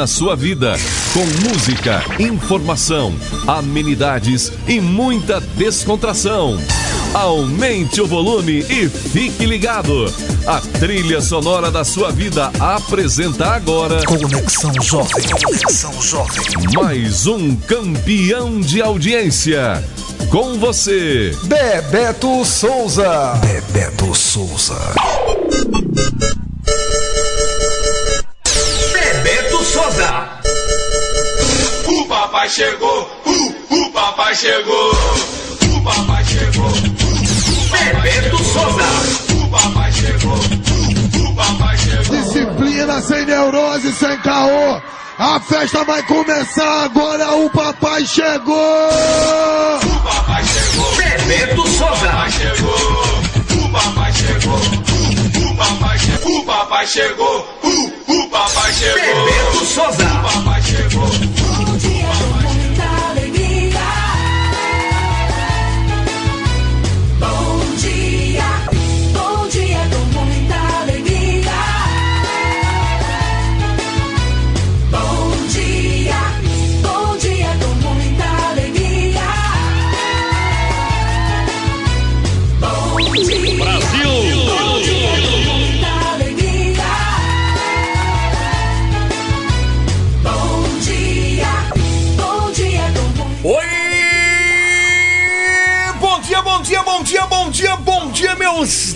na sua vida, com música, informação, amenidades e muita descontração. Aumente o volume e fique ligado. A trilha sonora da sua vida apresenta agora Conexão Jovem. Conexão Jovem. mais um campeão de audiência. Com você, Bebeto Souza. Bebeto Souza. Chegou, uh, o papai chegou, o papai chegou, Bebeto Souza. o papai chegou, o papai chegou. Disciplina sem neurose, sem caô. A festa vai começar agora, o papai chegou! O papai chegou, Bebeto o Souza. papai chegou, o papai chegou, o papai chegou, o papai chegou, uh, o papai chegou, Bebeto Souza. o papai chegou.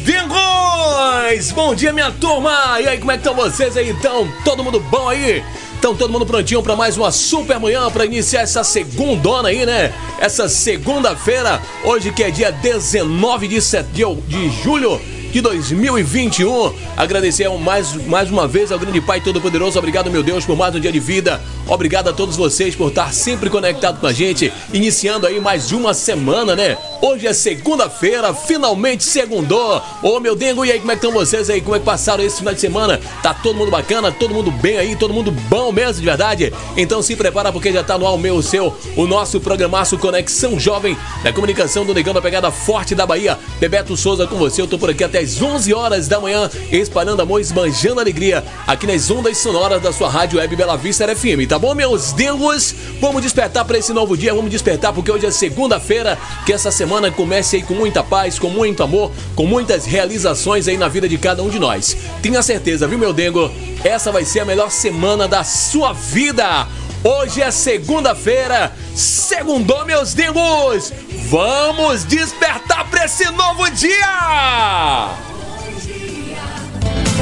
Dengões! Bom dia, minha turma! E aí, como é que estão vocês aí? Então, todo mundo bom aí? Então, todo mundo prontinho para mais uma super manhã para iniciar essa segundona aí, né? Essa segunda-feira, hoje que é dia 19 de, set... de julho de 2021. Agradecer mais, mais uma vez ao grande Pai Todo-Poderoso. Obrigado, meu Deus, por mais um dia de vida. Obrigado a todos vocês por estar sempre conectado com a gente. Iniciando aí mais uma semana, né? Hoje é segunda-feira, finalmente segundou. Ô, meu dengo, e aí, como é que estão vocês aí? Como é que passaram esse final de semana? Tá todo mundo bacana? Todo mundo bem aí? Todo mundo bom mesmo, de verdade? Então se prepara porque já tá no ar o meu, o seu, o nosso programaço Conexão Jovem da comunicação do Negão da Pegada Forte da Bahia. Bebeto Souza com você, eu tô por aqui até as 11 horas da manhã, espalhando amor, esbanjando alegria aqui nas ondas sonoras da sua rádio web Bela Vista FM, tá bom, meus dengos? Vamos despertar para esse novo dia, vamos despertar porque hoje é segunda-feira, que essa semana comece aí com muita paz, com muito amor, com muitas realizações aí na vida de cada um de nós. Tenha certeza, viu, meu dengo? Essa vai ser a melhor semana da sua vida. Hoje é segunda-feira, segundou, meus dengos! Vamos despertar para esse novo dia!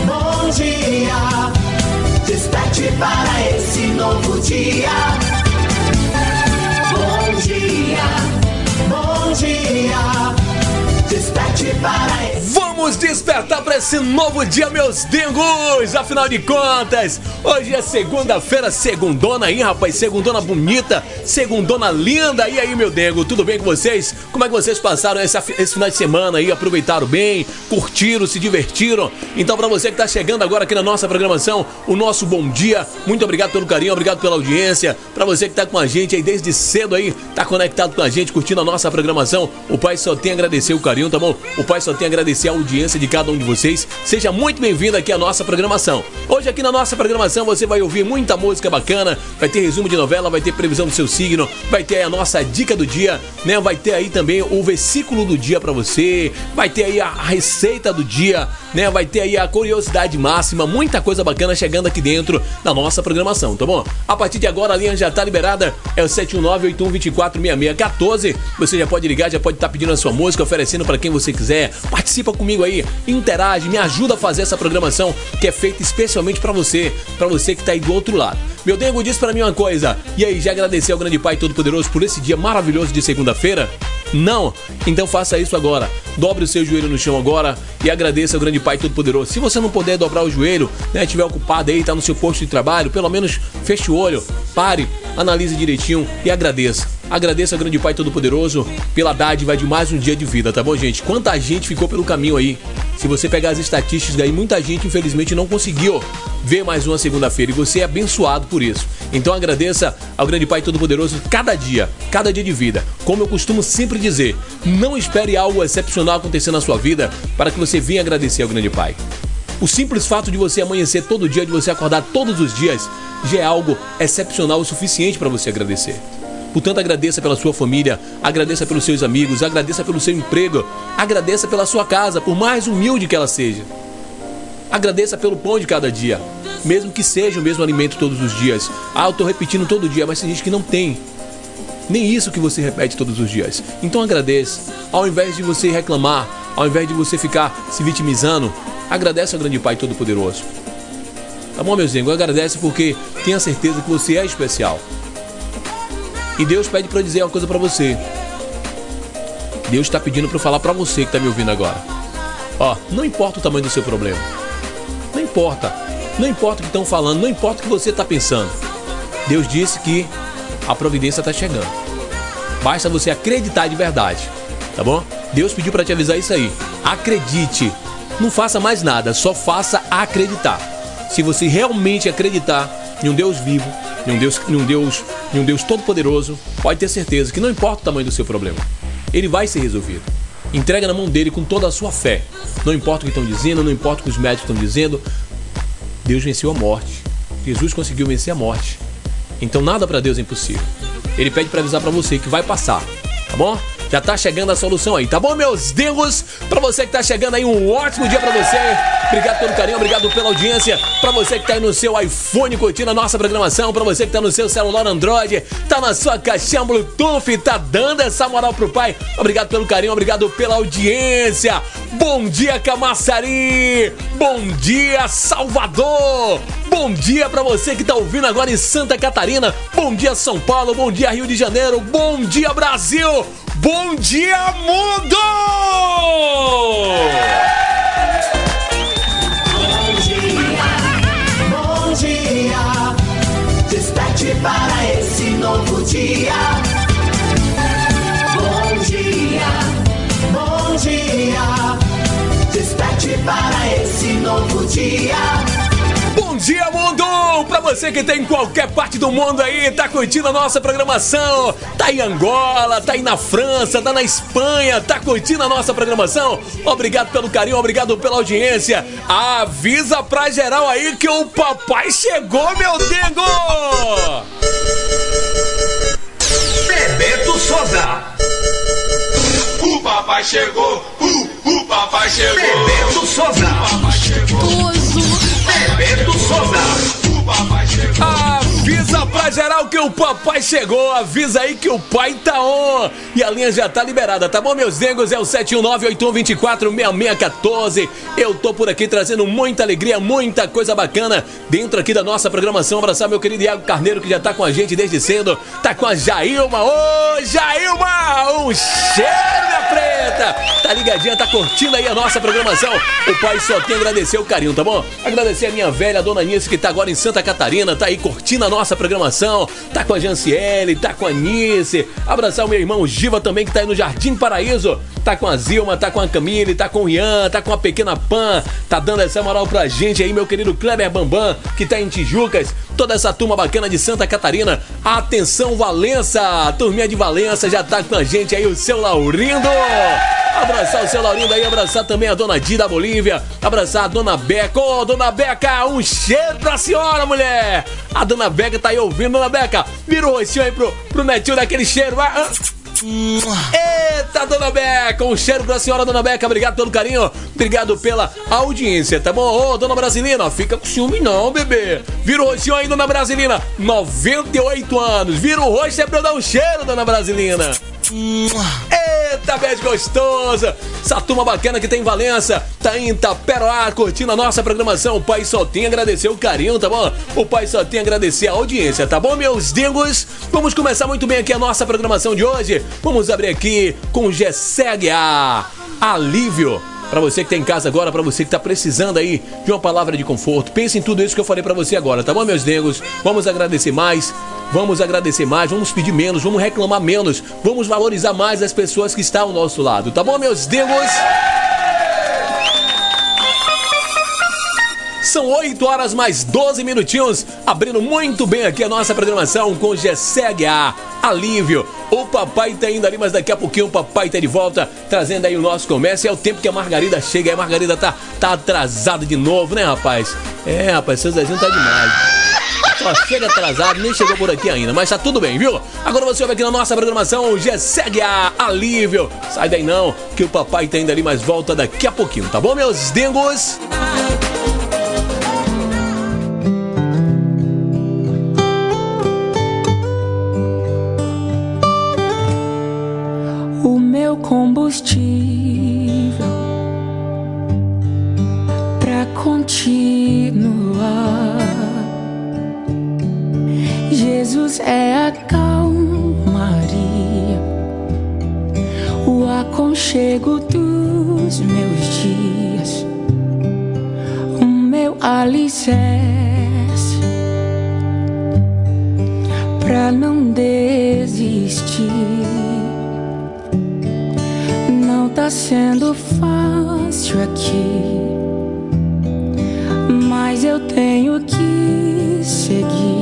Bom dia, desperte para esse novo dia. stop. Vamos despertar para esse novo dia, meus dengos! Afinal de contas, hoje é segunda-feira, segundona aí, rapaz, segundona bonita, segundona linda. E aí, meu dengo, tudo bem com vocês? Como é que vocês passaram essa, esse final de semana aí? Aproveitaram bem? Curtiram, se divertiram? Então, para você que tá chegando agora aqui na nossa programação, o nosso bom dia. Muito obrigado pelo carinho, obrigado pela audiência. Para você que tá com a gente aí desde cedo aí, tá conectado com a gente, curtindo a nossa programação, o pai só tem a agradecer o carinho, tá bom? O pai só tem a agradecer a audiência de cada um de vocês. Seja muito bem-vindo aqui à nossa programação. Hoje aqui na nossa programação você vai ouvir muita música bacana, vai ter resumo de novela, vai ter previsão do seu signo, vai ter a nossa dica do dia, né? Vai ter aí também o versículo do dia para você, vai ter aí a receita do dia, né? Vai ter aí a curiosidade máxima, muita coisa bacana chegando aqui dentro da nossa programação, tá bom? A partir de agora a linha já tá liberada, é o 719-8124-6614. Você já pode ligar, já pode estar pedindo a sua música, oferecendo para quem você quiser. Participa comigo aí, interage, me ajuda a fazer essa programação que é feita especialmente para você, para você que tá aí do outro lado. Meu Dengo diz para mim uma coisa, e aí, já agradeceu ao grande Pai Todo-Poderoso por esse dia maravilhoso de segunda-feira? Não? Então faça isso agora. Dobre o seu joelho no chão agora e agradeça ao grande Pai Todo-Poderoso. Se você não puder dobrar o joelho, né, estiver ocupado aí, tá no seu posto de trabalho, pelo menos feche o olho, pare, analise direitinho e agradeça. Agradeça ao grande Pai Todo-Poderoso pela dádiva de mais um dia de vida, tá bom, gente? Quanta gente ficou pelo caminho aí. Se você pegar as estatísticas aí, muita gente infelizmente não conseguiu ver mais uma segunda-feira e você é abençoado por isso. Então agradeça ao grande Pai Todo-Poderoso cada dia, cada dia de vida. Como eu costumo sempre dizer, não espere algo excepcional acontecer na sua vida para que você venha agradecer ao grande Pai. O simples fato de você amanhecer todo dia, de você acordar todos os dias, já é algo excepcional o suficiente para você agradecer. Portanto, agradeça pela sua família, agradeça pelos seus amigos, agradeça pelo seu emprego, agradeça pela sua casa, por mais humilde que ela seja. Agradeça pelo pão de cada dia, mesmo que seja o mesmo alimento todos os dias. Ah, eu tô repetindo todo dia, mas tem gente que não tem. Nem isso que você repete todos os dias. Então agradeça. Ao invés de você reclamar, ao invés de você ficar se vitimizando, agradece ao grande Pai Todo-Poderoso. Tá bom, meu zengo? Agradece porque tenha certeza que você é especial. E Deus pede para dizer uma coisa para você. Deus está pedindo para eu falar para você que está me ouvindo agora. Ó, não importa o tamanho do seu problema. Não importa. Não importa o que estão falando, não importa o que você está pensando. Deus disse que a providência está chegando. Basta você acreditar de verdade, tá bom? Deus pediu para te avisar isso aí. Acredite. Não faça mais nada, só faça acreditar. Se você realmente acreditar em um Deus vivo, em um Deus, em um Deus, em um Deus todo-poderoso, pode ter certeza que não importa o tamanho do seu problema, ele vai ser resolvido. Entrega na mão dele com toda a sua fé. Não importa o que estão dizendo, não importa o que os médicos estão dizendo. Deus venceu a morte. Jesus conseguiu vencer a morte. Então nada para Deus é impossível. Ele pede para avisar para você que vai passar, tá bom? Já tá chegando a solução aí, tá bom, meus dingos? Pra você que tá chegando aí, um ótimo dia pra você. Obrigado pelo carinho, obrigado pela audiência. Pra você que tá aí no seu iPhone curtindo a nossa programação, pra você que tá no seu celular Android, tá na sua caixinha Bluetooth, tá dando essa moral pro pai. Obrigado pelo carinho, obrigado pela audiência. Bom dia, Camaçari! Bom dia, Salvador! Bom dia pra você que tá ouvindo agora em Santa Catarina. Bom dia, São Paulo. Bom dia, Rio de Janeiro. Bom dia, Brasil. Bom dia, mundo! Bom dia, bom dia. Desperte para esse novo dia. Bom dia, bom dia. Desperte para esse novo dia. Bom dia, mundo! Você que tá em qualquer parte do mundo aí, tá curtindo a nossa programação, tá em Angola, tá aí na França, tá na Espanha, tá curtindo a nossa programação? Obrigado pelo carinho, obrigado pela audiência. Avisa pra geral aí que o papai chegou, meu dengo! Bebeto Souza. O papai chegou, uh, o papai chegou. Bebeto Souza. O papai chegou, geral que o papai chegou, avisa aí que o pai tá on. E a linha já tá liberada, tá bom, meus negros? É o 719-8124-6614. Eu tô por aqui trazendo muita alegria, muita coisa bacana dentro aqui da nossa programação. Abraçar meu querido Iago Carneiro, que já tá com a gente desde cedo. Tá com a Jailma. Ô, Jailma! Um cheiro, minha preta! Tá ligadinha, tá curtindo aí a nossa programação. O pai só tem a agradecer o carinho, tá bom? Agradecer a minha velha dona Nice, que tá agora em Santa Catarina, tá aí curtindo a nossa programação. Tá com a Janciele, tá com a Nice. Abraçar o meu irmão Giva também, que tá aí no Jardim Paraíso. Tá com a Zilma, tá com a Camille, tá com o Ian, tá com a pequena Pan. Tá dando essa moral pra gente aí, meu querido Kleber Bambam, que tá em Tijucas. Toda essa turma bacana de Santa Catarina. Atenção, Valença! A turminha de Valença já tá com a gente aí, o seu Laurindo. Abraçar o seu Laurindo aí, abraçar também a dona Di da Bolívia, abraçar a dona Beca. Ô, dona Beca, um cheiro pra senhora, mulher! A dona Beca tá aí ouvindo, dona Beca. O rostinho aí pro, pro netinho daquele cheiro, vai. Eita, dona Beca, um cheiro pra senhora, dona Beca. Obrigado pelo carinho, obrigado pela audiência, tá bom? Ô, dona Brasilina, fica com ciúme não, bebê. Vira o rostinho aí, dona Brasilina. 98 anos. Vira o rosto é pra eu dar um cheiro, dona Brasilina. Eita, beijo gostosa! Essa turma bacana que tem em Valença, tá em Itaperoá, curtindo a nossa programação. O pai só tem a agradecer o carinho, tá bom? O pai só tem a agradecer a audiência, tá bom, meus dingos? Vamos começar muito bem aqui a nossa programação de hoje. Vamos abrir aqui com Gessé Aguiar. Alívio. Pra você que tá em casa agora, pra você que tá precisando aí de uma palavra de conforto, pense em tudo isso que eu falei pra você agora, tá bom, meus negros? Vamos agradecer mais, vamos agradecer mais, vamos pedir menos, vamos reclamar menos, vamos valorizar mais as pessoas que estão ao nosso lado, tá bom, meus negros? São 8 horas mais 12 minutinhos, abrindo muito bem aqui a nossa programação com GSEG-A, Alívio. O papai tá indo ali, mas daqui a pouquinho o papai tá de volta, trazendo aí o nosso comércio. É o tempo que a Margarida chega, e a Margarida tá, tá atrasada de novo, né, rapaz? É, rapaz, seu Zezinho tá demais. Só chega atrasado, nem chegou por aqui ainda, mas tá tudo bem, viu? Agora você ouve aqui na nossa programação o GSEG-A, Alívio. Sai daí não, que o papai tá indo ali, mas volta daqui a pouquinho, tá bom, meus dengos? o meu combustível pra continuar. Jesus é a calmaria, o aconchego dos meus dias, o meu alicerce pra não desistir. Não tá sendo fácil aqui, mas eu tenho que seguir.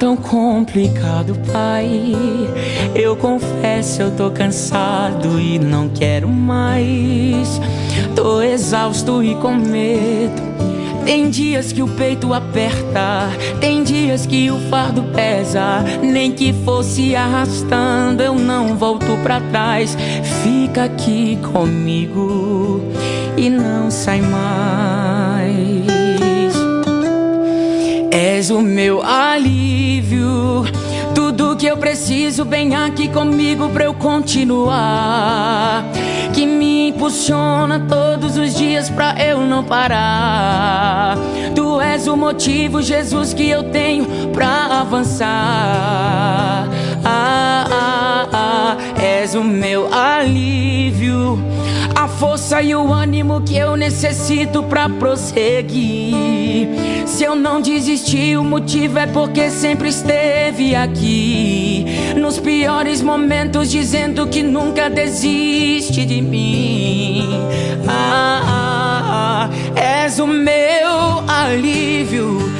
Tão complicado, pai. Eu confesso, eu tô cansado e não quero mais. Tô exausto e com medo. Tem dias que o peito aperta, tem dias que o fardo pesa. Nem que fosse arrastando, eu não volto pra trás. Fica aqui comigo e não sai mais. És o meu alívio. Tudo que eu preciso, vem aqui comigo pra eu continuar. Que me impulsiona todos os dias pra eu não parar. Tu és o motivo, Jesus, que eu tenho pra avançar. Ah, ah, ah, és o meu alívio. A força e o ânimo que eu necessito pra prosseguir. Se eu não desisti, o motivo é porque sempre esteve aqui. Nos piores momentos, dizendo que nunca desiste de mim. Ah, ah, ah, és o meu alívio.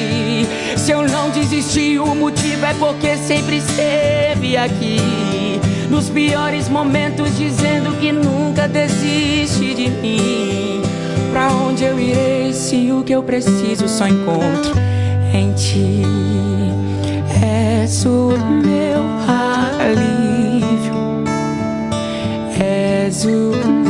Se eu não desisti, o motivo é porque sempre esteve aqui. Nos piores momentos, dizendo que nunca desiste de mim. Pra onde eu irei se o que eu preciso só encontro em ti? És o meu alívio, és o meu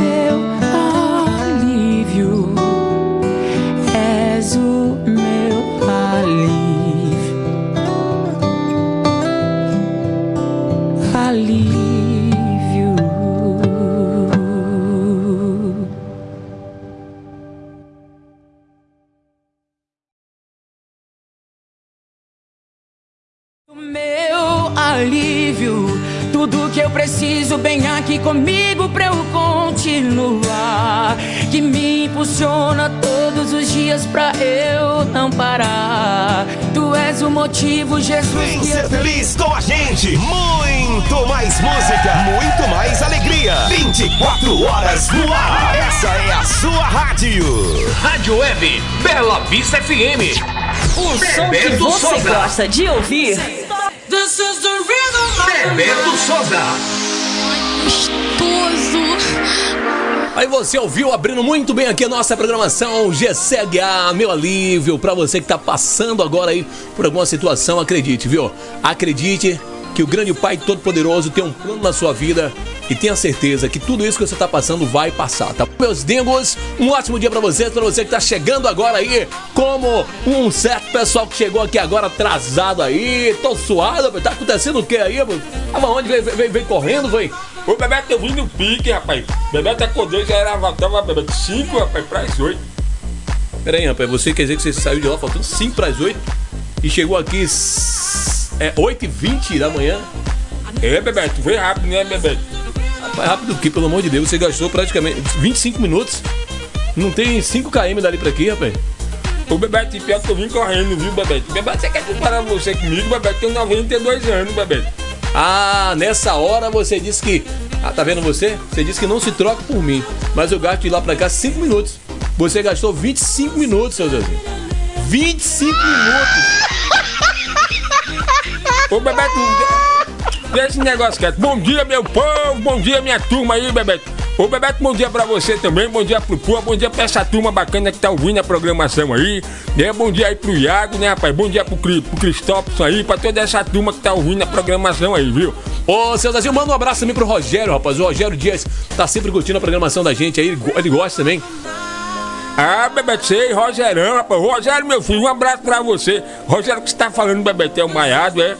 O meu alívio, tudo que eu preciso bem aqui comigo pra eu continuar. Que me impulsiona todos os dias pra eu não parar. Tu és o motivo, Jesus. Vem que ser eu- feliz com a gente. Muito mais música, muito mais alegria. 24 horas no ar. Essa é a sua rádio. Rádio Web Bela Vista FM. O som que você gosta de ouvir. Bebeto Souza. Aí você ouviu abrindo muito bem aqui a nossa programação GCHA, meu alívio, pra você que tá passando agora aí por alguma situação, acredite, viu? Acredite que o grande Pai Todo-Poderoso tem um plano na sua vida e tenha certeza que tudo isso que você tá passando vai passar, tá? Meus dingos, um ótimo dia pra vocês, pra você que tá chegando agora aí, como um certo pessoal que chegou aqui agora atrasado aí, tô suado, tá acontecendo o que aí? Tava onde? Vem, vem, vem correndo, vem? O Bebeto eu vim no pique, rapaz. Bebeto acordou, já era tava Bebeto 5, rapaz, pras 8. Pera aí, rapaz, você quer dizer que você saiu de lá faltando 5 para as 8 e chegou aqui é 8h20 da manhã? É, Bebeto, foi rápido, né, Bebeto? Rapaz, rápido que, pelo amor de Deus, você gastou praticamente 25 minutos. Não tem 5 km dali pra aqui, rapaz. O Bebeto, pior que eu vim correndo, viu, Bebeto? Bebeto, você quer comparar você comigo? Bebeto tem 92 anos, Bebeto. Ah, nessa hora você disse que. Ah, tá vendo você? Você disse que não se troca por mim. Mas eu gasto de lá pra cá 5 minutos. Você gastou 25 minutos, seu Zezinho. 25 minutos! Ô, Bebeto, deixa esse negócio quieto. Bom dia, meu povo, bom dia, minha turma aí, Bebeto. Ô, Bebeto, bom dia pra você também, bom dia pro povo, bom dia pra essa turma bacana que tá ouvindo a programação aí, né? Bom dia aí pro Iago, né, rapaz? Bom dia pro, pro Cristóforo aí, pra toda essa turma que tá ouvindo a programação aí, viu? Ô, seu Zezinho, manda um abraço também pro Rogério, rapaz. O Rogério Dias tá sempre curtindo a programação da gente aí, ele gosta também. Ah, Bebeto, sei, Rogerão, rapaz. Rogério, meu filho, um abraço pra você. Rogério, que você tá falando, Bebeto, é o Maiado, é?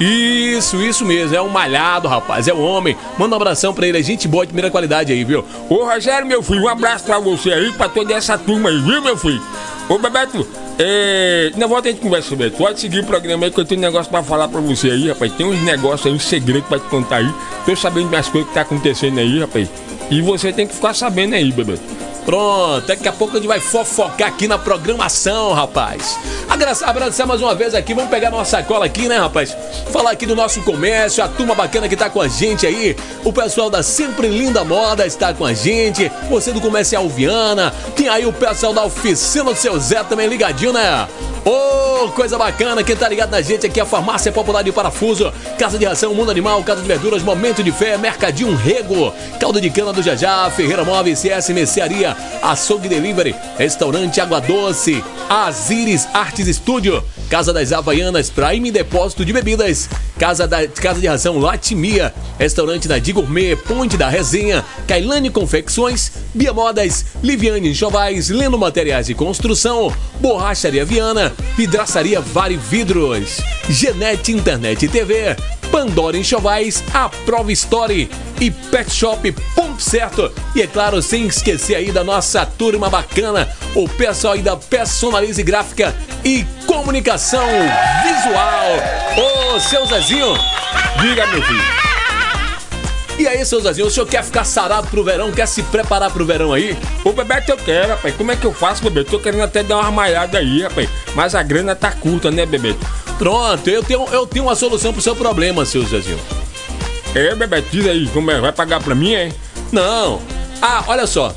Isso, isso mesmo, é um malhado, rapaz, é um homem. Manda um abração pra ele, é gente boa de primeira qualidade aí, viu? Ô, Rogério, meu filho, um abraço pra você aí, pra toda essa turma aí, viu, meu filho? Ô, Bebeto, é... Na volta a gente conversa, Bebeto. Pode seguir o programa aí que eu tenho um negócio pra falar pra você aí, rapaz. Tem uns negócios aí, um segredo pra te contar aí. Tô sabendo das coisas que tá acontecendo aí, rapaz. E você tem que ficar sabendo aí, Bebeto. Pronto, daqui a pouco a gente vai fofocar aqui na programação, rapaz. Agradecer, mais uma vez aqui, vamos pegar nossa sacola aqui, né, rapaz? Falar aqui do nosso comércio, a turma bacana que tá com a gente aí. O pessoal da Sempre Linda Moda está com a gente. Você do Comercial Viana. Tem aí o pessoal da Oficina do Seu Zé também ligadinho, né? Ô, coisa bacana, quem tá ligado na gente aqui é a Farmácia Popular de Parafuso, Casa de Ração, Mundo Animal, Casa de Verduras, Momento de Fé, Mercadinho Rego, Caldo de Cana do Jajá, Ferreira Móveis, CS Mercearia, Açougue Delivery, Restaurante Água Doce, Azires Artes Estúdio, Casa das Havaianas, Prime Depósito de Bebidas, Casa, da, Casa de Ração Latimia, Restaurante da Gourmet, Ponte da Resenha, Cailane Confecções, Bia Modas, Liviane Enxovais, Lendo Materiais de Construção, Borracharia Viana, Vidraçaria Vale Vidros, Genete Internet TV, Pandora Enxovais, A Prova Story e Pet Shop Ponto Certo. E é claro, sem esquecer aí da nossa turma bacana, o pessoal aí da Personalize Gráfica e Comunicação Visual. Ô, seu Zezinho, Diga, meu filho. e aí, seu Zezinho, o senhor quer ficar sarado pro verão, quer se preparar pro verão aí? Ô, Bebeto, eu quero, rapaz. Como é que eu faço, Bebeto? Tô querendo até dar uma malhada aí, rapaz. Mas a grana tá curta, né, Bebeto? Pronto, eu tenho, eu tenho uma solução pro seu problema, seu Zezinho. É, Bebeto, diz aí, como é? Vai pagar pra mim, é? Não. Ah, olha só.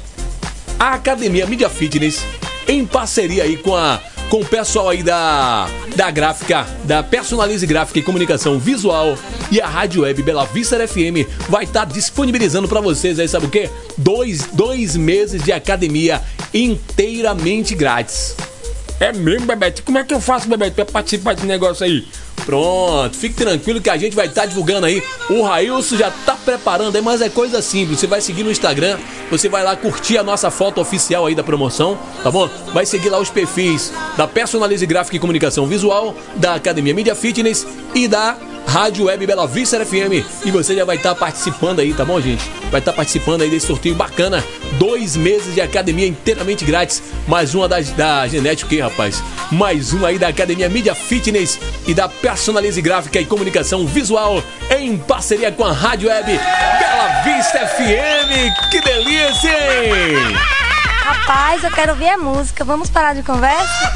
A Academia Media Fitness, em parceria aí com a com o pessoal aí da da gráfica, da Personalize Gráfica e Comunicação Visual e a Rádio Web Bela Vista FM vai estar disponibilizando pra vocês aí, sabe o quê? Dois, dois meses de academia inteiramente grátis. É mesmo, Bebeto? Como é que eu faço, Bebeto, pra participar desse negócio aí? Pronto, fique tranquilo que a gente vai estar divulgando aí. O Railson já tá preparando aí, mas é coisa simples. Você vai seguir no Instagram, você vai lá curtir a nossa foto oficial aí da promoção, tá bom? Vai seguir lá os perfis da Personalize Gráfica e Comunicação Visual, da Academia Media Fitness e da Rádio Web Bela Vista FM. E você já vai estar participando aí, tá bom, gente? Vai estar participando aí desse sorteio bacana. Dois meses de academia inteiramente grátis. Mais uma da, da Genética, quê, rapaz? Mais uma aí da Academia Mídia Fitness e da Personalize Gráfica e Comunicação Visual em parceria com a Rádio Web Bela Vista FM. Que delícia, hein? Rapaz, eu quero ouvir a música. Vamos parar de conversa?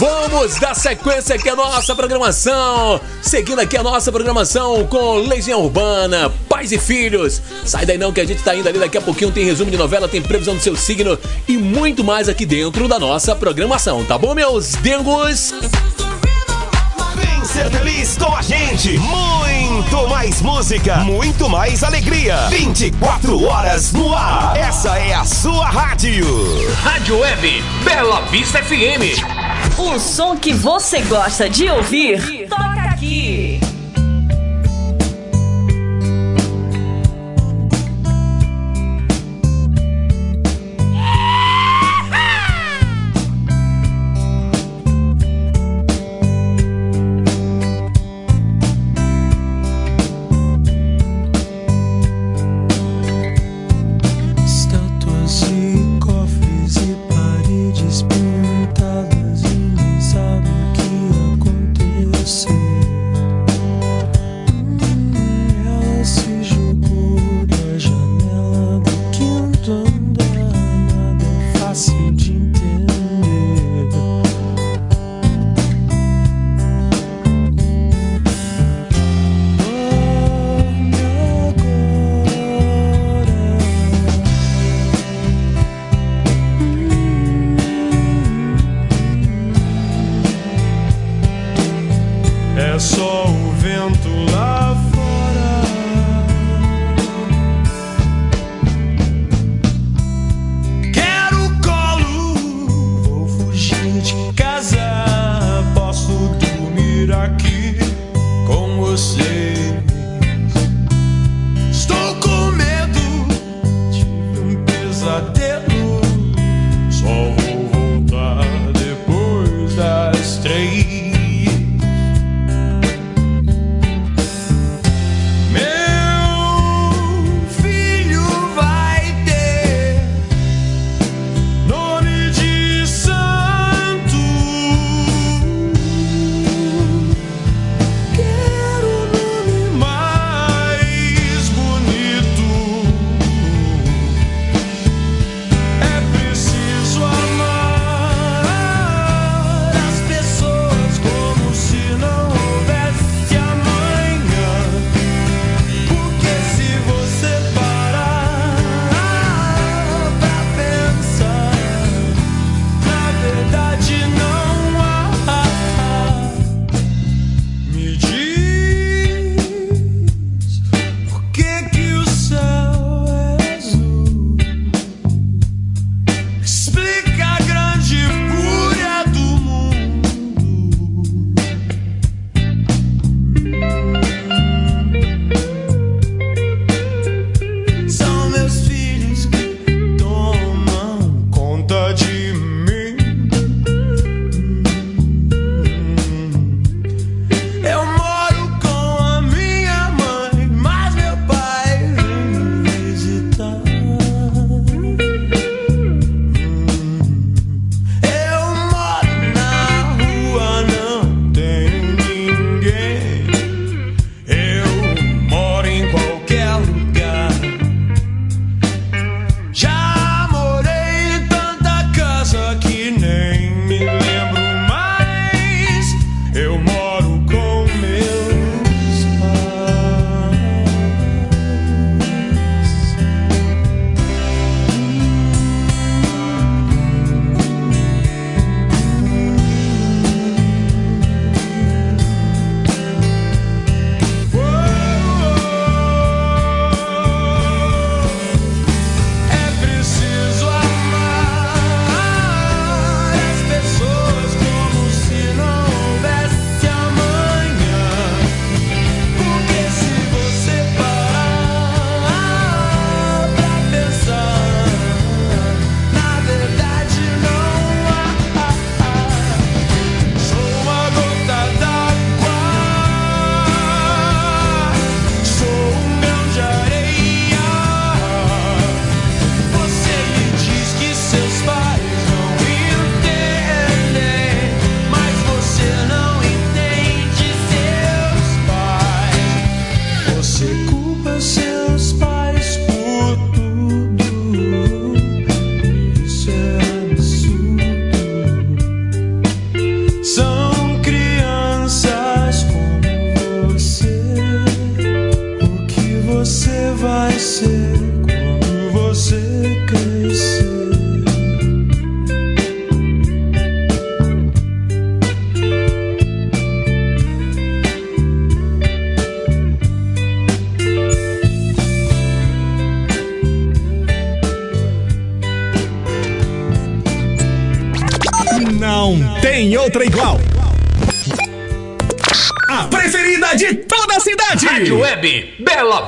Vamos dar sequência aqui à nossa programação. Seguindo aqui a nossa programação com Legião Urbana, Pais e Filhos. Sai daí não que a gente tá indo ali daqui a pouquinho. Tem resumo de novela, tem previsão do seu signo e muito mais aqui dentro da nossa programação. Tá bom, meus dengos? Vem ser feliz com a gente. Muito mais música, muito mais alegria. 24 horas no ar. A sua rádio. Rádio Web Bela Vista FM. O som que você gosta de ouvir, toca aqui.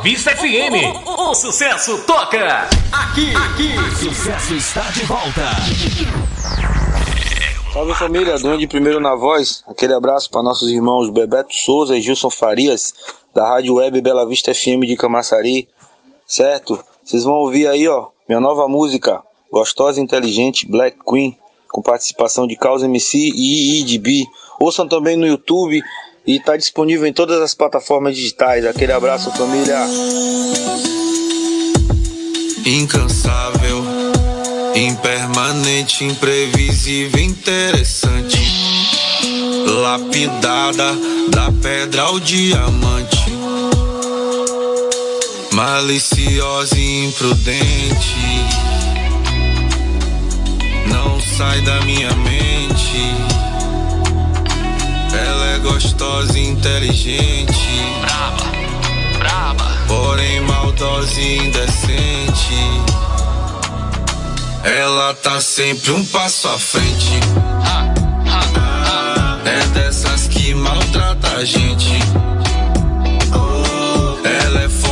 Vista FM. O sucesso toca aqui, aqui. Sucesso está de volta. Salve família, Duende primeiro na voz. Aquele abraço para nossos irmãos Bebeto Souza e Gilson Farias, da Rádio Web Bela Vista FM de Camaçari. Certo? Vocês vão ouvir aí, ó, minha nova música, Gostosa e Inteligente, Black Queen, com participação de Causa MC e IIDB. Ouçam também no YouTube e tá disponível em todas as plataformas digitais. Aquele abraço, família. Incansável, impermanente, imprevisível, interessante. Lapidada da pedra ao diamante. Maliciosa e imprudente. Não sai da minha mente. Gostosa e inteligente. Braba, braba. Porém maldosa e indecente. Ela tá sempre um passo à frente. É dessas que maltrata a gente. Ela é focada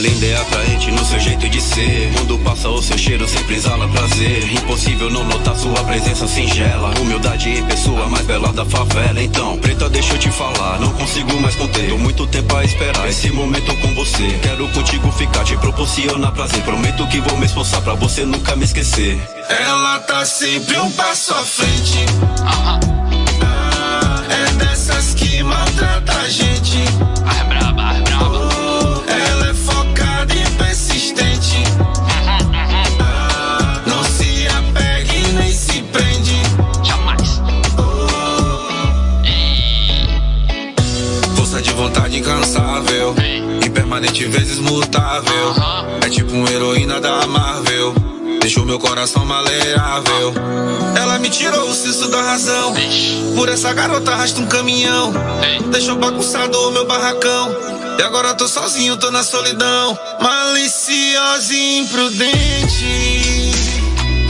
linda e atraente no seu jeito de ser. Mundo passa o seu cheiro sempre exala prazer. Impossível não notar sua presença singela. Humildade e pessoa mais bela da favela. Então, preta, deixa eu te falar. Não consigo mais conter. Tô muito tempo a esperar esse momento com você. Quero contigo ficar, te proporcionar prazer. Prometo que vou me esforçar pra você nunca me esquecer. Ela tá sempre um passo à frente. É dessas que maltrata a gente. É braba, vontade incansável. Impermanente vezes mutável. É tipo uma heroína da Marvel. Deixou meu coração maleável. Ela me tirou o senso da razão. Por essa garota arrasta um caminhão. Deixou bagunçado o meu barracão. E agora tô sozinho, tô na solidão. Maliciosa e imprudente.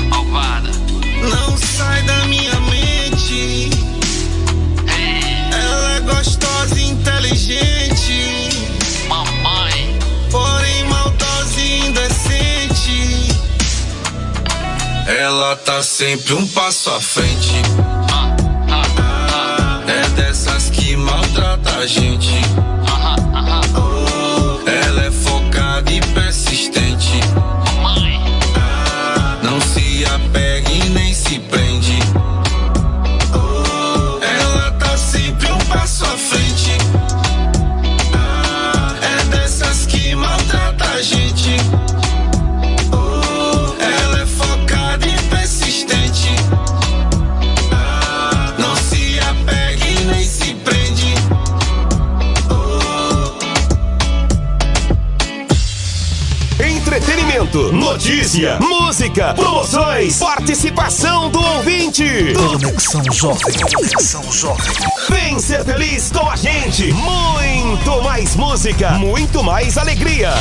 Malvada. Não sai da minha inteligente. Mamãe. Porém maldosa e indecente. Ela tá sempre um passo à frente. É dessas que maltrata a gente. Notícia, música, promoções, participação do ouvinte. Conexão Jovem. Conexão Jovem. Vem ser feliz com a gente. Muito mais música, muito mais alegria.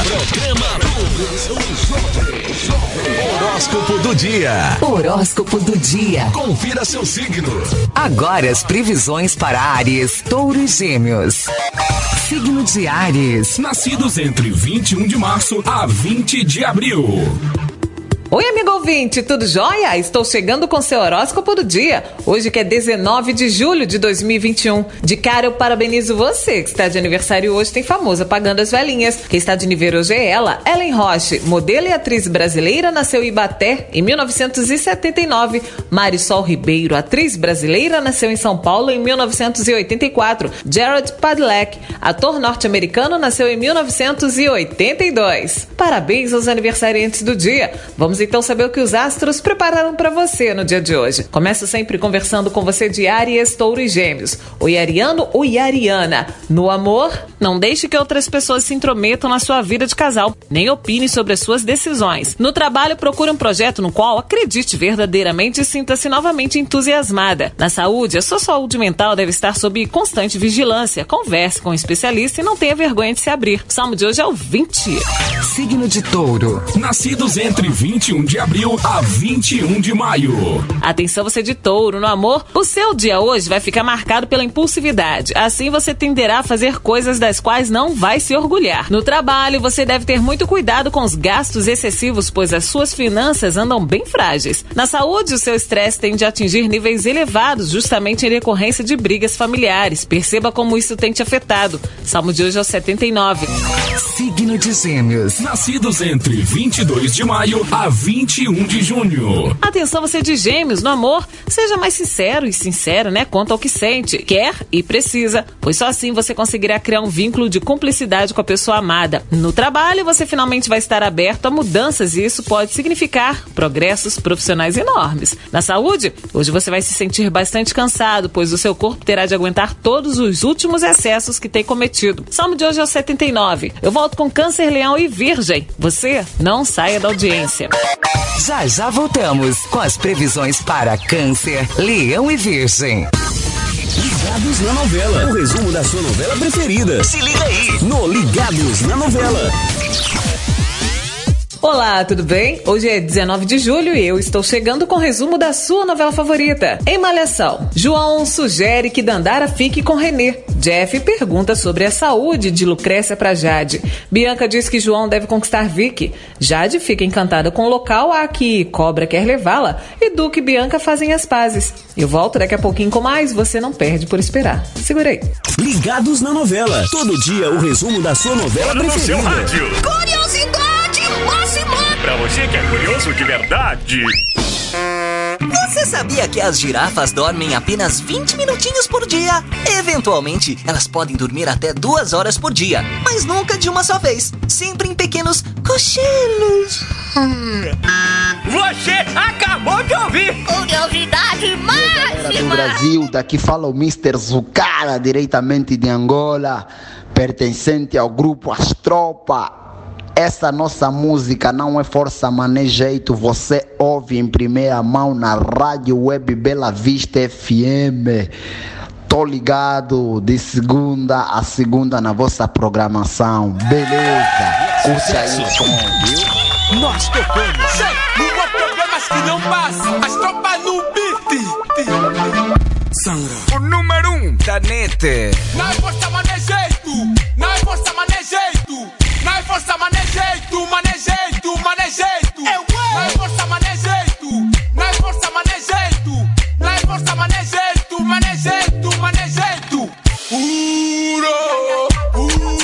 Horóscopo do dia. Horóscopo do dia. Confira seu signo. Agora as previsões para Ares, Touro e Gêmeos. Signo de Ares. Nascidos entre 21 de março a 20 de abril. Oi, amigo ouvinte, tudo jóia? Estou chegando com seu horóscopo do dia. Hoje que é 19 de julho de 2021. De cara, eu parabenizo você que está de aniversário hoje, tem famosa pagando as velhinhas. Quem está de nível hoje é ela, Ellen Roche, modelo e atriz brasileira, nasceu em Ibaté em 1979. Marisol Ribeiro, atriz brasileira, nasceu em São Paulo em 1984. Jared Padalecki, ator norte-americano, nasceu em 1982. Parabéns aos aniversariantes do dia. Vamos então saber o que os astros prepararam para você no dia de hoje. Começo sempre conversando com você de Aries, Touro e Gêmeos. Oi, Ariano, oi, Ariana. No amor, não deixe que outras pessoas se intrometam na sua vida de casal, nem opine sobre as suas decisões. No trabalho, procure um projeto no qual acredite verdadeiramente e sinta-se novamente entusiasmada. Na saúde, a sua saúde mental deve estar sob constante vigilância. Converse com um especialista e não tenha vergonha de se abrir. O salmo de hoje é o 20. Signo de Touro. Nascidos entre 21 de abril a 21 de maio. Atenção, você de touro, no amor, o seu dia hoje vai ficar marcado pela impulsividade. Assim você tenderá a fazer coisas das quais não vai se orgulhar. No trabalho, você deve ter muito cuidado com os gastos excessivos, pois as suas finanças andam bem frágeis. Na saúde, o seu estresse tende a atingir níveis elevados, justamente em decorrência de brigas familiares. Perceba como isso tem te afetado. Salmo de hoje é o 79. Signo de Gêmeos. Nascidos entre 22 de maio a 21 de junho. Atenção, você de gêmeos, no amor, seja mais sincero e sincera, né? Quanto ao que sente, quer e precisa, pois só assim você conseguirá criar um vínculo de cumplicidade com a pessoa amada. No trabalho, você finalmente vai estar aberto a mudanças e isso pode significar progressos profissionais enormes. Na saúde, hoje você vai se sentir bastante cansado, pois o seu corpo terá de aguentar todos os últimos excessos que tem cometido. Salmo de hoje é o 79. Eu volto com Câncer, Leão e Virgem. Você não saia da audiência. Já já voltamos com as previsões para Câncer, Leão e Virgem. Ligados na novela. O resumo da sua novela preferida. Se liga aí no Ligados na novela. Olá, tudo bem? Hoje é 19 de julho e eu estou chegando com o resumo da sua novela favorita. Em Malhação, João sugere que Dandara fique com Renê. Jeff pergunta sobre a saúde de Lucrécia para Jade. Bianca diz que João deve conquistar Vicky. Jade fica encantada com o local a que Cobra quer levá-la e Duque e Bianca fazem as pazes. Eu volto daqui a pouquinho com mais, você não perde por esperar. Segura aí. Ligados na novela. Todo dia o resumo da sua novela Agora no seu preferida. rádio. Curiosidade! Pra você que é curioso de verdade. Você sabia que as girafas dormem apenas 20 minutinhos por dia? Eventualmente, elas podem dormir até duas horas por dia, mas nunca de uma só vez, sempre em pequenos cochilos. Você acabou de ouvir. Curiosidade Galera do Brasil, daqui fala o Mr. Zucara, diretamente de Angola, pertencente ao grupo As Tropa. Essa nossa música não é força manejeito, você ouve em primeira mão na rádio web Bela Vista FM. Tô ligado de segunda a segunda na vossa programação. Beleza? Curte aí o som, viu? Nós tocamos. Não há problemas que não passam. As tropas no beat. Sangra. O número um da net. Não é força manejeito. Não é força manejeito. Não é força manejeito. Manejeito, manejeito. Não é força manejeito. Não é força manejeito. Não é força manejeito. Manejeito, manejeito. Uro. Uro.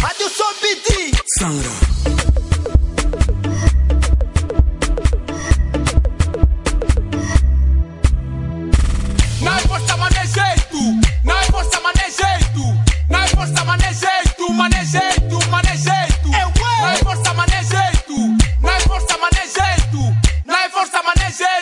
Rádio Som PT. Sangra. Não é força, mas não é jeito, mas força, mas não é força, mas é não é força, mas é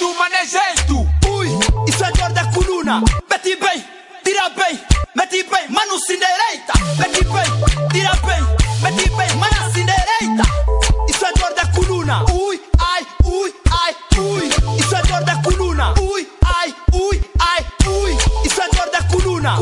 não é, é jeito. Ui, isso é dor da coluna. Mete bem, tira bem, mete bem, mano sem direita. Mete bem, tira bem, mete bem, mano sem direita. Isso é dor da coluna. Ui, ai, ui, ai, ui. Isso é dor da coluna. Ui, ai, ui, ai, ui. Isso é dor da coluna.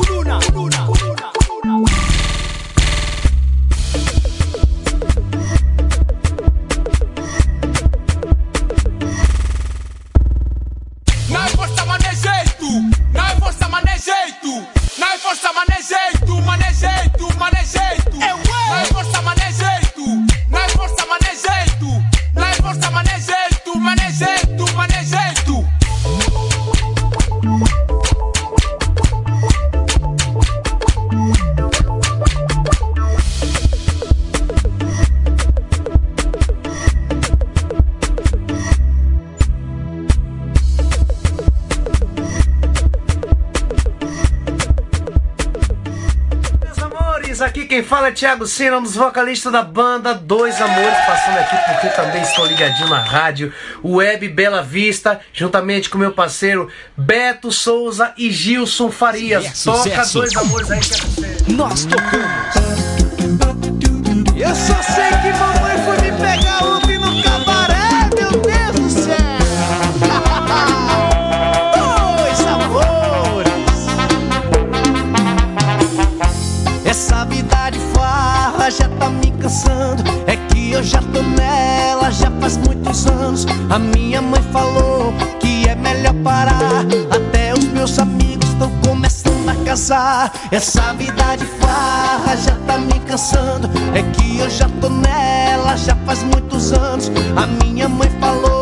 Thiago Sena, um dos vocalistas da banda Dois Amores, passando aqui porque também estou ligadinho na rádio Web Bela Vista, juntamente com meu parceiro Beto Souza e Gilson Farias. Toca sucesso. Dois Amores aí você. Nós tocamos. Eu só sei que mamãe foi me pegar ontem no cabaré, me cansando. É que eu já tô nela já faz muitos anos. A minha mãe falou que é melhor parar. Até os meus amigos estão começando a casar. Essa vida de farra já tá me cansando. É que eu já tô nela já faz muitos anos. A minha mãe falou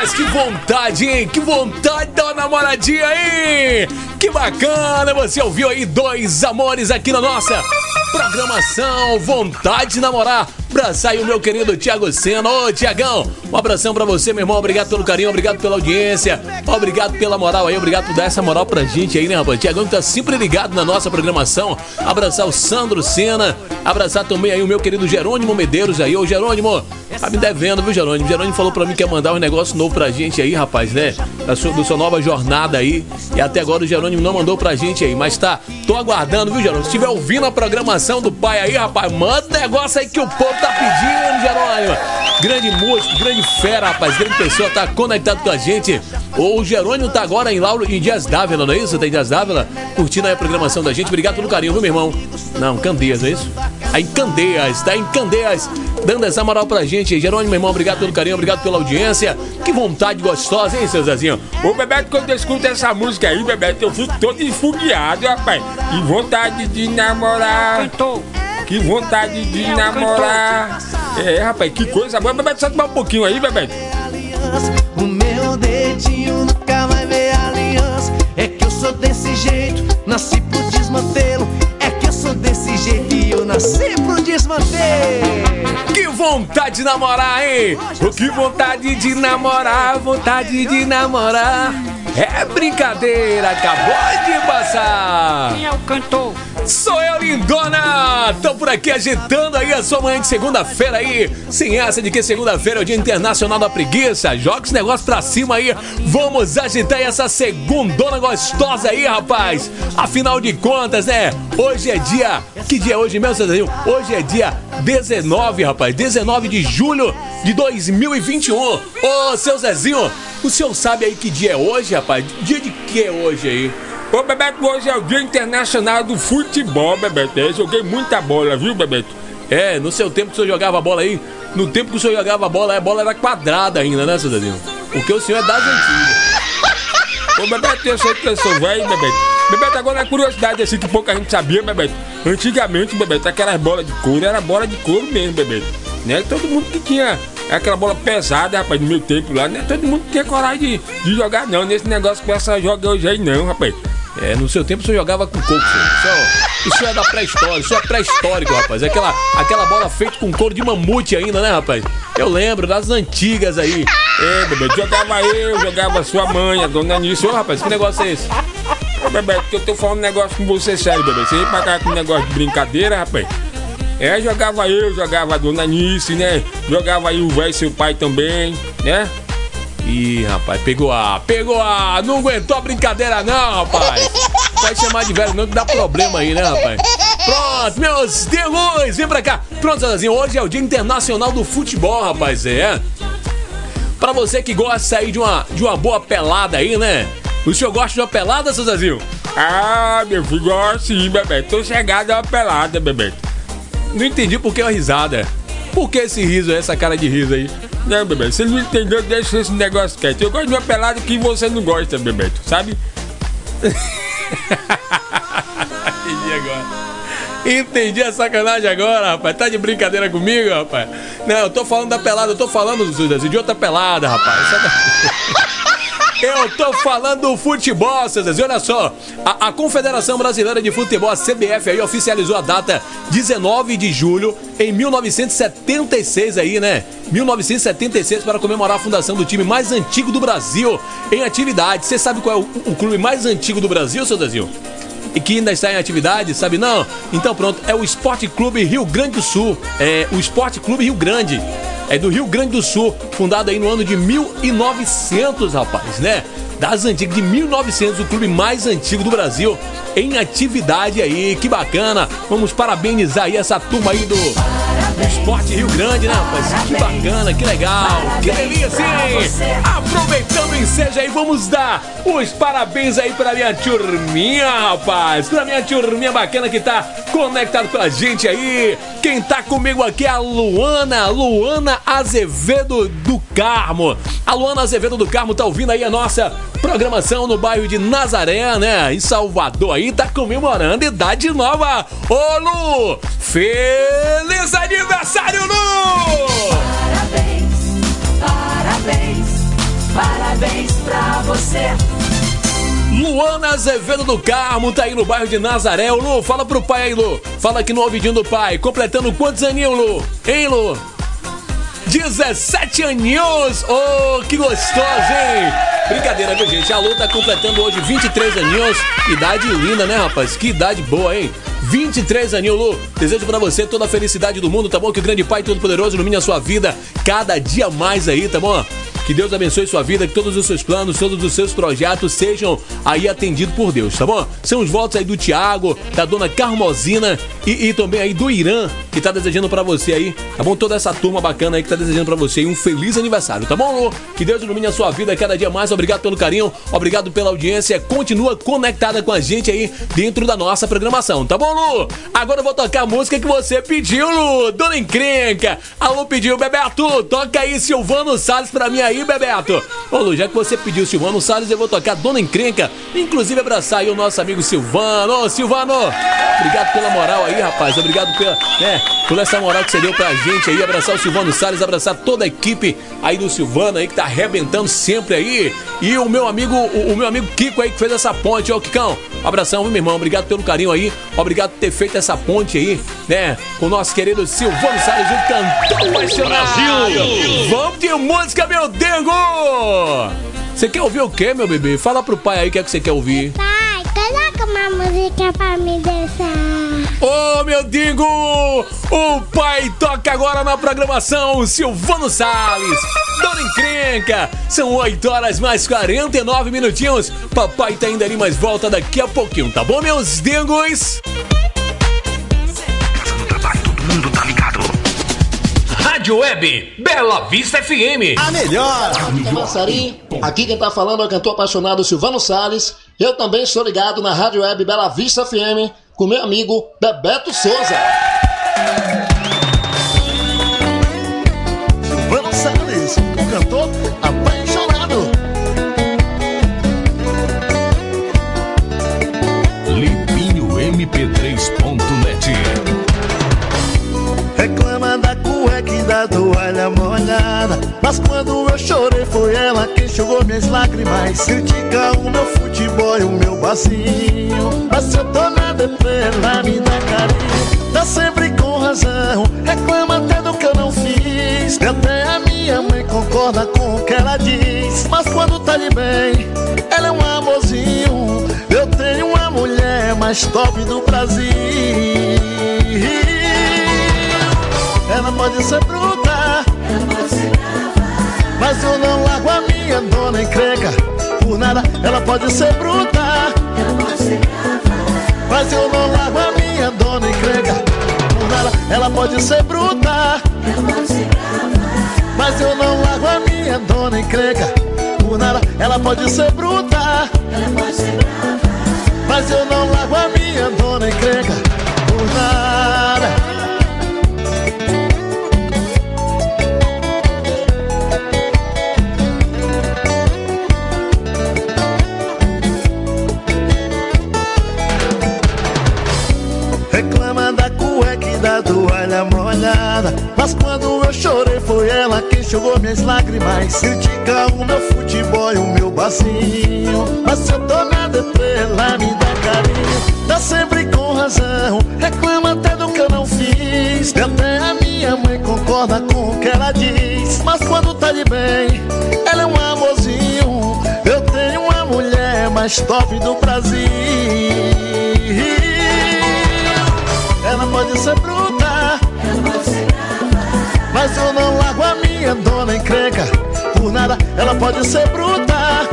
rapaz, que vontade, hein? Que vontade uma namoradinha aí! Que bacana, você ouviu aí dois amores aqui na nossa programação Vontade de Namorar. Abraçar aí o meu querido Thiago Sena. Ô, Tiagão, um abração pra você, meu irmão. Obrigado pelo carinho, obrigado pela audiência, obrigado pela moral aí, obrigado por dar essa moral pra gente aí, né, rapaz? Tiagão que tá sempre ligado na nossa programação. Abraçar o Sandro Sena, abraçar também aí o meu querido Jerônimo Medeiros aí. Ô, Jerônimo, tá me devendo, viu, Jerônimo? Jerônimo falou pra mim que ia mandar um negócio novo pra gente aí, rapaz, né? Da sua, da sua nova jornada aí. E até agora o Jerônimo não mandou pra gente aí, mas tá, tô aguardando, viu, Jerônimo? Se estiver ouvindo a programação do pai aí, rapaz, manda negócio aí que o povo tá pedindo, Jerônimo. Grande músico, grande fera, rapaz, grande pessoa, tá conectado com a gente. O Jerônimo tá agora em Lauro, em Dias Dávila, não é isso? Tem Dias Dávila? Curtindo aí a programação da gente. Obrigado pelo carinho, viu, meu irmão? Não, Candeias, não é isso? Aí Candeias, tá em Candeias, dando essa moral pra gente. Jerônimo, meu irmão, obrigado pelo carinho, obrigado pela audiência. Que vontade gostosa, hein, seu Zezinho? Ô, Bebeto, quando eu escuto essa música aí, Bebeto, eu fico todo enfugueado, rapaz. Que vontade de namorar. Cantou. Que vontade de namorar. É, rapaz, que coisa boa. Bebeto, só tomar um pouquinho aí, Bebeto. O meu dedinho nunca vai ver aliança. É que eu sou desse jeito, nasci pro desmantelo. É que eu sou desse jeito e eu nasci pro desmantelo. Que vontade de namorar, hein? Que vontade de namorar, vontade de namorar. É brincadeira, acabou de passar. Quem é o cantor? Sou eu, lindona! Tô por aqui agitando aí a sua manhã de segunda-feira aí. Sem essa de que segunda-feira é o Dia Internacional da Preguiça. Joga esse negócio pra cima aí. Vamos agitar essa segundona gostosa aí, rapaz. Afinal de contas, né? Hoje é dia... Que dia é hoje, meu Cezinho? Hoje é dia 19, rapaz. 19 de julho de 2021. Ô, seu Zezinho, o senhor sabe aí que dia é hoje, rapaz? Dia de que é hoje aí? Ô, Bebeto, hoje é o Dia Internacional do Futebol, Bebeto. Eu joguei muita bola, viu, Bebeto? É, no seu tempo que o senhor jogava bola aí, no tempo que o senhor jogava bola, a bola era quadrada ainda, né, Cezinho? Porque o senhor é das antigas. Ô, Bebeto, eu sei que eu sou velho, Bebeto. Bebeto, agora é curiosidade assim que pouca gente sabia, Bebeto. Antigamente, Bebeto, aquelas bolas de couro era bola de couro mesmo, Bebeto. Né? Todo mundo que tinha aquela bola pesada, rapaz, no meu tempo lá, né? Todo mundo tinha coragem de, de jogar, não. Nesse negócio que essa joga hoje aí, não, rapaz. É, no seu tempo senhor jogava com coco, senhor. Isso, é da pré-história, isso é pré-histórico, rapaz. Aquela, aquela bola feita com couro de mamute ainda, né, rapaz? Eu lembro das antigas aí. É, Bebeto, jogava eu, jogava sua mãe, a dona Nisso. Ô, rapaz, que negócio é esse? Ô, Bebeto, que eu tô falando um negócio com você sério, Bebeto. Você vem pra cá com um negócio de brincadeira, rapaz. É, jogava eu, jogava a dona Nice, né? Jogava aí o velho seu pai também, né? Ih, rapaz, pegou a, pegou a, não aguentou a brincadeira não, rapaz. Vai chamar de velho não que dá problema aí, né, rapaz? Pronto, meus demônios, vem pra cá. Pronto, Zezinho, hoje é o Dia Internacional do Futebol, rapaz, é. Pra você que gosta aí de uma, de uma boa pelada aí, né? O senhor gosta de uma pelada, seu Zezinho? Ah, meu filho, gosto sim, Bebeto. Tô chegado a uma pelada, Bebeto. Não entendi por que a risada. Por que esse riso, essa cara de riso aí? Não, Bebeto, você não entendeu, deixa esse negócio quieto. Eu gosto de uma pelada que você não gosta, Bebeto, sabe? Entendi agora. Entendi a sacanagem agora, rapaz. Tá de brincadeira comigo, rapaz? Não, eu tô falando da pelada, eu tô falando de outra pelada, rapaz. Eu tô falando do futebol, César. E olha só, a, a, Confederação Brasileira de Futebol, a CBF, aí oficializou a data 19 de julho em 1976 aí, né? 1976 para comemorar a fundação do time mais antigo do Brasil em atividade. Você sabe qual é o, o clube mais antigo do Brasil, seu Zezinho? E que ainda está em atividade, sabe não? Então pronto, é o Esporte Clube Rio Grande do Sul. É o Esporte Clube Rio Grande é do Rio Grande do Sul, fundado aí no ano de 1900, rapaz, né? Das antigas, de 1900, o clube mais antigo do Brasil, em atividade aí, que bacana. Vamos parabenizar aí essa turma aí do, do Esporte Rio Grande, né, rapaz? Que bacana, que legal, que delícia, hein? Aproveitando o ensejo aí, vamos dar os parabéns aí pra minha turminha, rapaz. Pra minha turminha bacana que tá conectado com a gente aí. Quem tá comigo aqui é a Luana, Luana Azevedo do Carmo. A Luana Azevedo do Carmo tá ouvindo aí a nossa programação no bairro de Nazaré, né? Em Salvador aí, tá comemorando idade nova. Ô Lu, feliz aniversário, Lu! Parabéns, parabéns, parabéns pra você. Luana Azevedo do Carmo tá aí no bairro de Nazaré. Ô, Lu, fala pro pai aí, Lu. Fala aqui no ouvidinho do pai. Completando quantos aninhos, Lu? Hein, Lu? 17 aninhos! Oh, que gostoso, hein? Brincadeira, viu, gente? A Lu tá completando hoje 23 aninhos. Idade linda, né, rapaz? Que idade boa, hein? 23 aninhos, Lu. Desejo pra você toda a felicidade do mundo, tá bom? Que o grande Pai Todo-Poderoso ilumine a sua vida cada dia mais aí, tá bom? Que Deus abençoe sua vida, que todos os seus planos, todos os seus projetos sejam aí atendidos por Deus, tá bom? São os votos aí do Tiago, da dona Carmosina e, e também aí do Irã, que tá desejando pra você aí, tá bom? Toda essa turma bacana aí que tá desejando pra você um feliz aniversário, tá bom, Lu? Que Deus ilumine a sua vida cada dia mais. Obrigado pelo carinho, obrigado pela audiência. Continua conectada com a gente aí dentro da nossa programação, tá bom, Lu? Agora eu vou tocar a música que você pediu, Lu. Dona Encrenca. A Lu pediu, Bebeto, toca aí Silvano Salles pra mim aí, Bebeto. Ô, Lu, já que você pediu Silvano Salles, eu vou tocar Dona Encrenca. Inclusive abraçar aí o nosso amigo Silvano. Ô, Silvano, obrigado pela moral aí, rapaz. Obrigado pela, né, por essa moral que você deu pra gente aí. Abraçar o Silvano Salles, abraçar toda a equipe aí do Silvano aí que tá arrebentando sempre aí. E o meu amigo, o, o meu amigo Kiko aí que fez essa ponte, ó, Kikão. Abração, meu irmão? Obrigado pelo carinho aí. Obrigado por ter feito essa ponte aí, né? Com o nosso querido Silvano Salles, um cantor apaixonado. Brasil! Vamos de música, meu dengo! Você quer ouvir o quê, meu bebê? Fala pro pai aí o que é que você quer ouvir. Pai, uma música pra me dançar. Ô, meu Dingo! O pai toca agora na programação Silvano Salles. Dona Encrenca. São 8 horas mais 49 minutinhos. Papai tá indo ali, mas volta daqui a pouquinho, tá bom, meus dingos? Rádio Web Bela Vista FM. A melhor! Camaçari, aqui quem tá falando é o cantor apaixonado Silvano Salles. Eu também sou ligado na Rádio Web Bela Vista FM com meu amigo Bebeto Souza. Silvano Salles, o cantor apaixonado. Lipinho MP3.net Reclama da cueca e da toalha molhada Mas quando eu chorei foi ela quem enxugou minhas lágrimas. Critica o meu futebol e o meu bacinho Mas se eu tô na deprê, ela me dá carinho. Tá sempre com razão, reclama até do que eu não fiz. E até a minha mãe concorda com o que ela diz. Mas quando tá de bem, ela é um amorzinho. Eu tenho uma mulher mais top do Brasil. Ela pode ser bruta, mas eu não largo a minha dona encrenca. Por nada, ela pode ser bruta, mas eu não largo a minha dona encrenca. Por nada, ela pode ser bruta, mas eu não largo a minha dona encrenca. Por nada, ela pode ser bruta, mas eu não largo a minha dona encrenca. Por nada. Toalha molhada. Mas quando eu chorei foi ela quem enxugou minhas lágrimas. Critica o meu futebol e o meu bacinho Mas se eu tô na deprê, ela me dá carinho. Tá sempre com razão, reclama até do que eu não fiz. E até a minha mãe concorda com o que ela diz. Mas quando tá de bem, ela é um amorzinho. Eu tenho uma mulher mais top do Brasil. Ela pode ser bruta, mas eu não largo a minha dona encrenca. Por nada, ela pode ser bruta,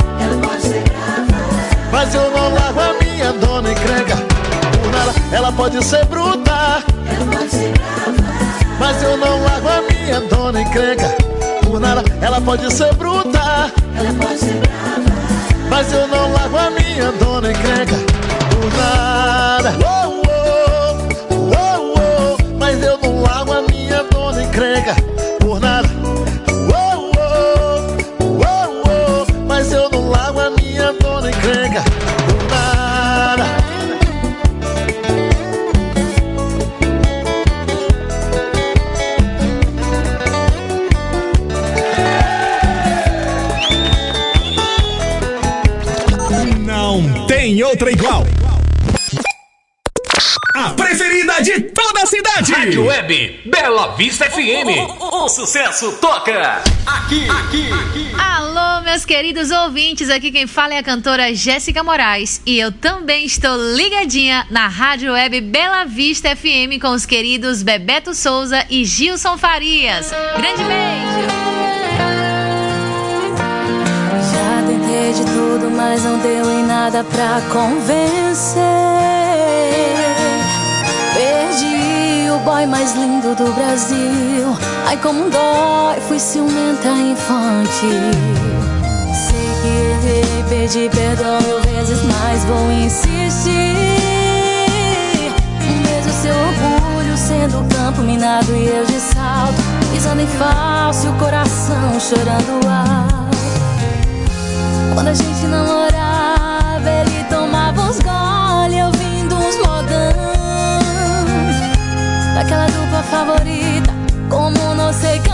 mas eu não largo a minha dona encrenca. Por nada, ela pode ser bruta, mas eu não largo a minha dona encrenca. Por nada, ela pode ser bruta, mas eu não largo a minha dona encrenca. Vista FM. O, o, o, sucesso toca aqui, aqui, aqui. Alô, meus queridos ouvintes. Aqui quem fala é a cantora Jéssica Moraes. E eu também estou ligadinha na Rádio Web Bela Vista FM com os queridos Bebeto Souza e Gilson Farias. Grande beijo. Já tentei de tudo, mas não deu em nada pra convencer. boy mais lindo do Brasil. Ai, como dói, fui ciumenta infante. Sei que errei, pedi perdão mil vezes, mas vou insistir. Mesmo seu orgulho sendo o campo minado e eu de salto, pisando em falso e o coração chorando alto. Quando a gente namorava, ele tomava os aquela dupla favorita. Como não sei quem.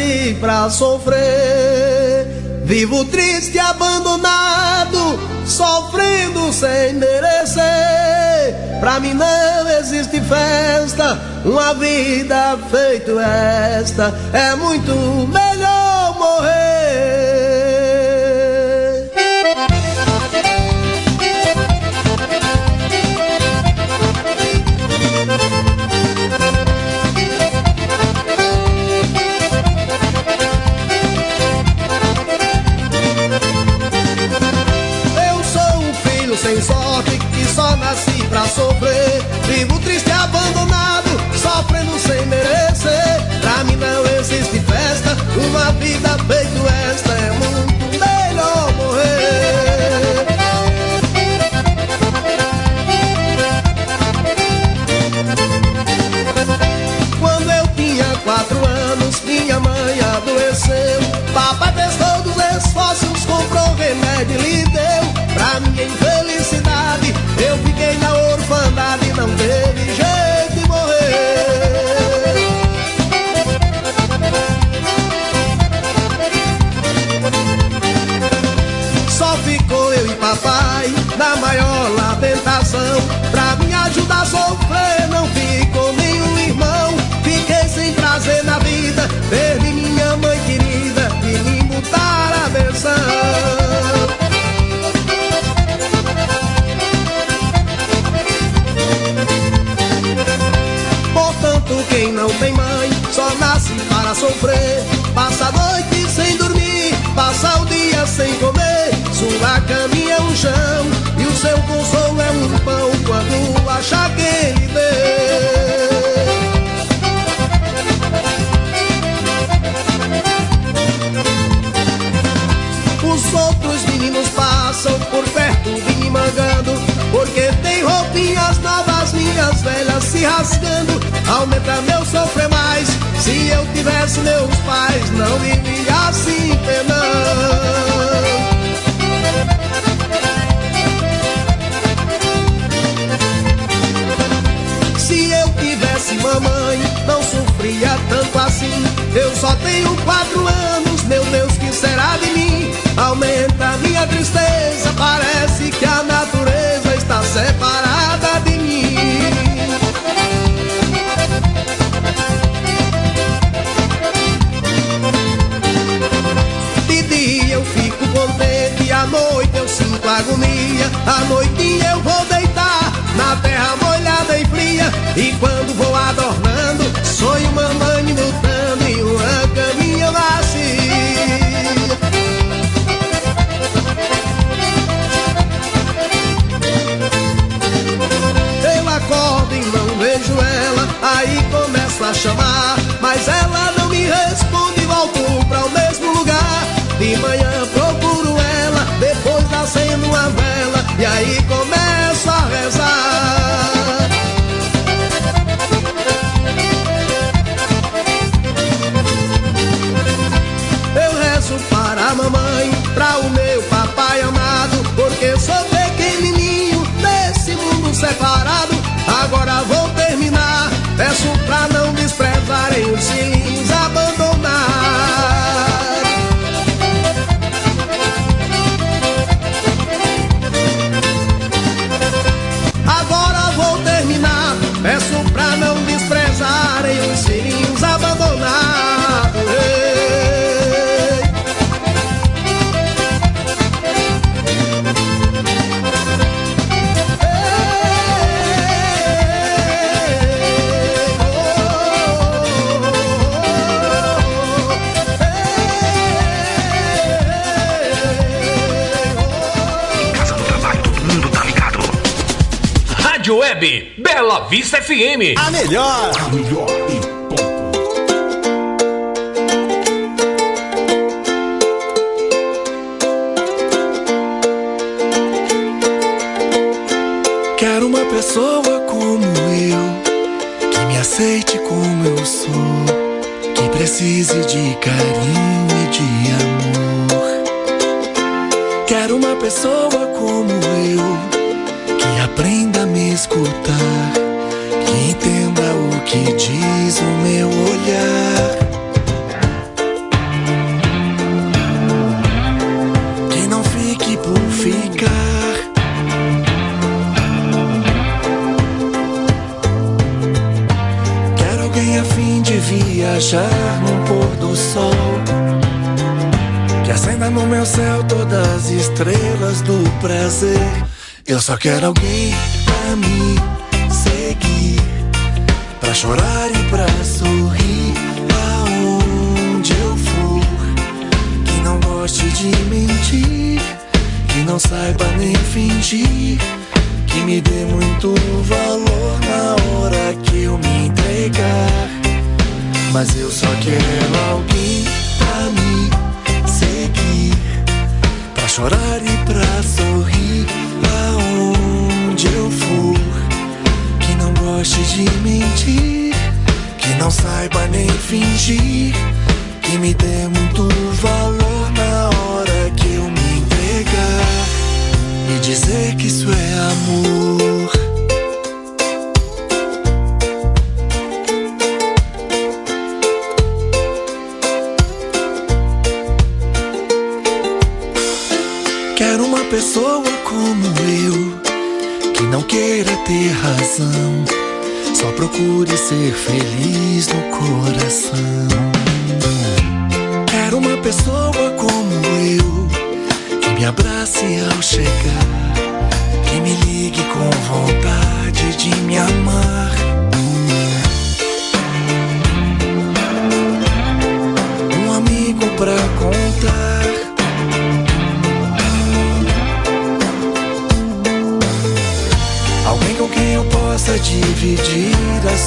nasci pra sofrer. Vivo triste, abandonado, sofrendo sem merecer. Pra mim não existe festa, uma vida feito esta é muito melhor. uma vida feito esta pai, na maior lamentação. Pra me ajudar a sofrer, não ficou nenhum irmão. Fiquei sem prazer na vida, perdi minha mãe querida, e me mudar a versão. Portanto, quem não tem mãe, só nasce para sofrer. Passa a noite sem dormir, passa o dia sem comer, sua caminhada. E o seu consolo é um pão quando acha que ele deu. Os outros meninos passam por perto de me mangando Porque tem roupinhas novas, minhas velhas se rasgando. Aumenta meu sofrer mais Se eu tivesse meus pais, não vivia assim penando tivesse mamãe, não sofria tanto assim. Eu só tenho quatro anos, meu Deus, que será de mim? Aumenta minha tristeza, parece que a natureza está separada de mim. De dia eu fico contente, à noite eu sinto agonia. À noitinha eu vou deitar na terra e quando vou adornando, sonho mamãe me lutando e uma caminha vazia. Eu acordo e não vejo ela, aí começo a chamar, mas ela Vista FM. A melhor. A melhor. Viajar num pôr do sol. Que acenda no meu céu todas as estrelas do prazer. Eu só quero alguém pra me seguir. Pra chorar e pra sorrir. Aonde eu for. Que não goste de mentir. Que não saiba nem fingir. Que me dê muito valor na hora que eu me entregar. Mas eu só quero alguém pra me seguir. Pra chorar e pra sorrir. Aonde eu for. Que não goste de mentir. Que não saiba nem fingir. Que me dê muito valor na hora que eu me entregar. E dizer que isso é amor. Procure ser feliz no coração. Quero uma pessoa como eu, que me abrace ao chegar, que me ligue com vontade de me amar. Um amigo pra contar. alguém com quem eu possa dividir